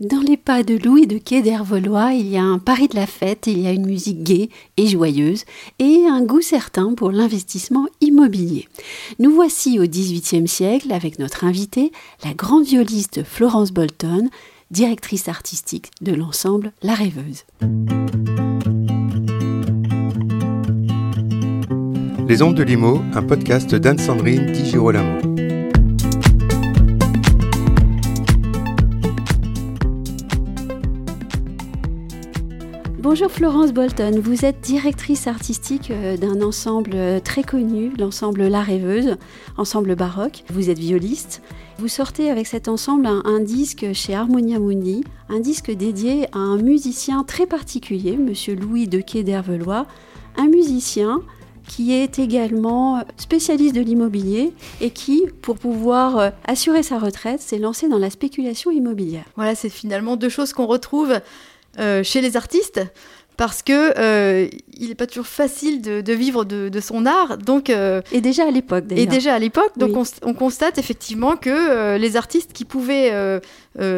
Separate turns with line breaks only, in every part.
Dans les pas de Louis de Quai d'Hervelois, il y a un Paris de la fête, il y a une musique gaie et joyeuse et un goût certain pour l'investissement immobilier. Nous voici au XVIIIe siècle avec notre invitée, la grande violiste Florence Bolton, directrice artistique de l'ensemble La Rêveuse.
Les Ondes de Limo, un podcast d'Anne-Sandrine Di Girolamo.
Bonjour Florence Bolton, vous êtes directrice artistique euh, d'un ensemble euh, très connu, l'ensemble La Rêveuse, ensemble baroque. Vous êtes violiste. Vous sortez avec cet ensemble un, disque chez Harmonia Mundi, un disque dédié à un musicien très particulier, monsieur Louis de Quai d'Hervelois, un musicien qui est également spécialiste de l'immobilier et qui, pour pouvoir euh, assurer sa retraite, s'est lancé dans la spéculation immobilière.
Voilà, c'est finalement deux choses qu'on retrouve euh, chez les artistes parce que euh, il n'est pas toujours facile de, vivre de, son art. Donc,
euh, et déjà à l'époque.
Et déjà à l'époque, donc on, constate effectivement que les artistes qui pouvaient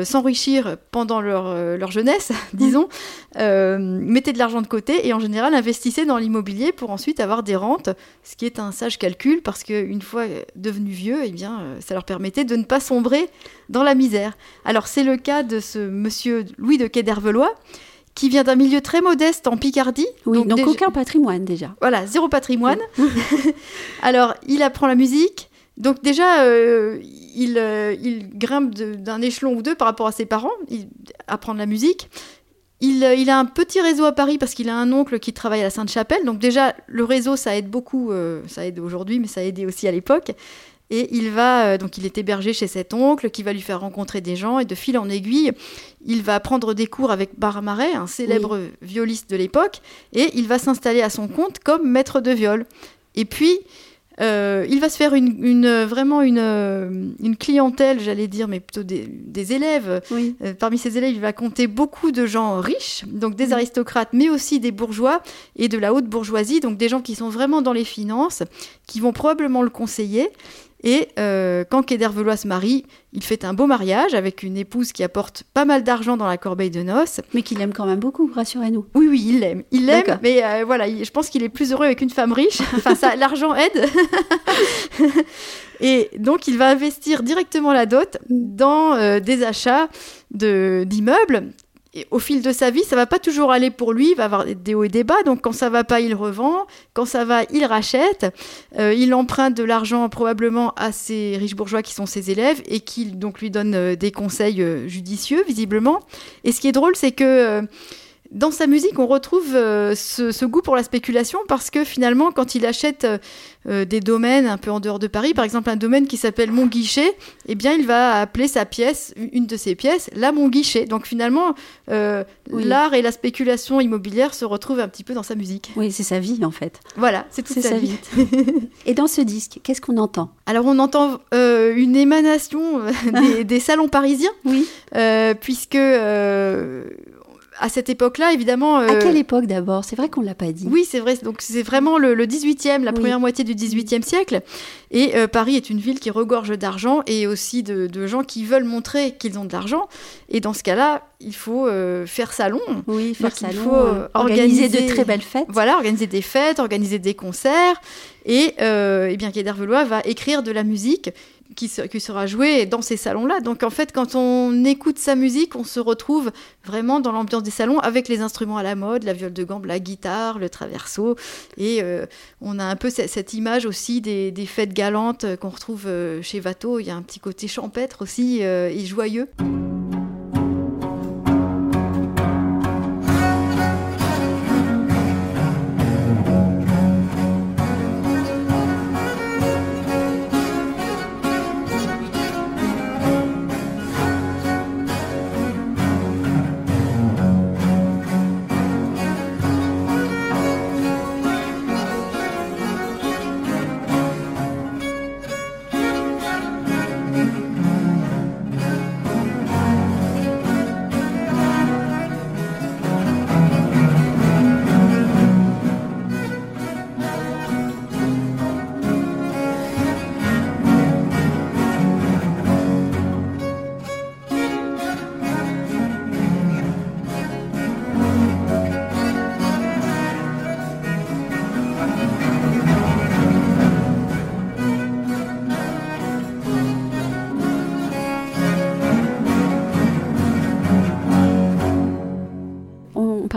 s'enrichir pendant leur, leur jeunesse, disons, mettaient de l'argent de côté et en général investissaient dans l'immobilier pour ensuite avoir des rentes, ce qui est un sage calcul parce qu'une fois devenus vieux, eh bien, ça leur permettait de ne pas sombrer dans la misère. Alors c'est le cas de ce monsieur Louis de Quai d'Hervelois qui vient d'un milieu très modeste en Picardie.
Oui, donc, aucun patrimoine déjà.
Voilà, zéro patrimoine. Alors, il apprend la musique. Donc déjà, euh, il, euh, il, grimpe d'un échelon ou deux par rapport à ses parents, il apprend la musique. Il, euh, il, a un petit réseau à Paris parce qu'il a un oncle qui travaille à la Sainte-Chapelle. Donc déjà, le réseau, ça aide beaucoup. ça aide aujourd'hui, mais ça aidait aussi à l'époque. Et il va, euh, donc il est hébergé chez cet oncle qui va lui faire rencontrer des gens et de fil en aiguille, il va prendre des cours avec Barmaret, un célèbre violiste de l'époque, et il va s'installer à son compte comme maître de viol. Et puis, euh, il va se faire une, vraiment une, une clientèle, j'allais dire, mais plutôt des, élèves. Euh, parmi ses élèves, il va compter beaucoup de gens riches, donc des aristocrates, mais aussi des bourgeois et de la haute bourgeoisie, donc des gens qui sont vraiment dans les finances, qui vont probablement le conseiller. Et euh, quand Kedervelois se marie, il fait un beau mariage avec une épouse qui apporte pas mal d'argent dans la corbeille de noces.
Mais qu'il aime quand même beaucoup, rassurez-nous.
Oui, oui, il l'aime. Il l'aime, mais euh, voilà, je pense qu'il est plus heureux avec une femme riche. Enfin, ça, l'argent aide. Et donc, il va investir directement la dot dans euh, des achats d'immeubles et au fil de sa vie, ça va pas toujours aller pour lui. Il va avoir des hauts et des bas. Donc, quand ça va pas, il revend. Quand ça va, il rachète. Euh, il emprunte de l'argent probablement à ses riches bourgeois qui sont ses élèves et qui donc lui donnent euh, des conseils euh, judicieux, visiblement. Et ce qui est drôle, c'est que dans sa musique, on retrouve euh, ce, goût pour la spéculation parce que finalement, quand il achète euh, euh, des domaines un peu en dehors de Paris, par exemple un domaine qui s'appelle Mon Guichet, eh bien, il va appeler sa pièce, une de ses pièces, la Mon Guichet. Donc finalement, l'art et la spéculation immobilière se retrouvent un petit peu dans sa musique.
Oui, c'est sa vie en fait.
Voilà, c'est toute sa, vie.
et dans ce disque, qu'est-ce qu'on entend?
Alors, on entend une émanation des, des, salons parisiens,
oui.
puisque à cette époque-là, évidemment.
À quelle euh, époque d'abord? C'est vrai qu'on l'a pas dit.
Oui, c'est vrai. Donc c'est vraiment le, 18e, la première moitié du 18e siècle. Et euh, Paris est une ville qui regorge d'argent et aussi de, gens qui veulent montrer qu'ils ont de l'argent. Et dans ce cas-là, il faut euh, faire salon.
Oui, faire salon. Il faut organiser, de très belles fêtes.
Voilà, organiser des fêtes, organiser des concerts. Et, eh bien, Guy va écrire de la musique qui, sera joué dans ces salons-là. Donc en fait, quand on écoute sa musique, on se retrouve vraiment dans l'ambiance des salons avec les instruments à la mode, la viole de gambe, la guitare, le traverso. Et euh, on a un peu cette, image aussi des, fêtes galantes qu'on retrouve euh, chez Watteau. Il y a un petit côté champêtre aussi euh, et joyeux.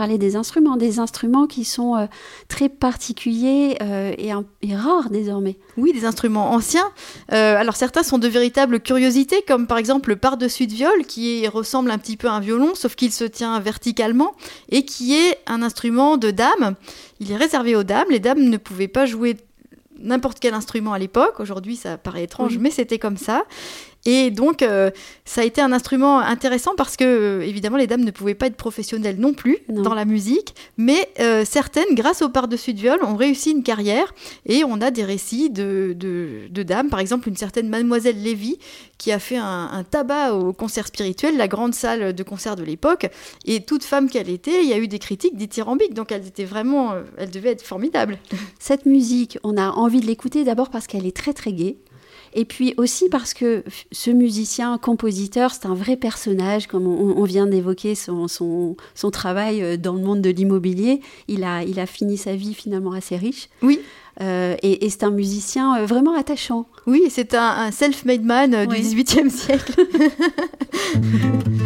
Parler des instruments, des instruments qui sont euh, très particuliers euh, et, et, rares désormais.
Oui, des instruments anciens. Euh, alors certains sont de véritables curiosités, comme par exemple le par-dessus de viol, qui ressemble un petit peu à un violon, sauf qu'il se tient verticalement, et qui est un instrument de dame. Il est réservé aux dames. Les dames ne pouvaient pas jouer n'importe quel instrument à l'époque. Aujourd'hui, ça paraît étrange, mais c'était comme ça. Et donc, euh, ça a été un instrument intéressant parce que, euh, évidemment, les dames ne pouvaient pas être professionnelles non plus dans la musique, mais euh, certaines, grâce au par-dessus de viol, ont réussi une carrière. Et on a des récits de, de, dames, par exemple, une certaine Mademoiselle Lévy qui a fait un, tabac au concert spirituel, la grande salle de concert de l'époque. Et toute femme qu'elle était, il y a eu des critiques dithyrambiques, donc elle était vraiment, elle devait être formidable.
Cette musique, on a envie de l'écouter d'abord parce qu'elle est très très gaie. Et puis aussi parce que ce musicien, compositeur, c'est un vrai personnage, comme on, vient d'évoquer son, son, son, travail euh, dans le monde de l'immobilier. Il a, il a fini sa vie finalement assez riche.
Oui.
Euh, et, c'est un musicien euh, vraiment attachant.
Oui, c'est un, self-made man du XVIIIe siècle.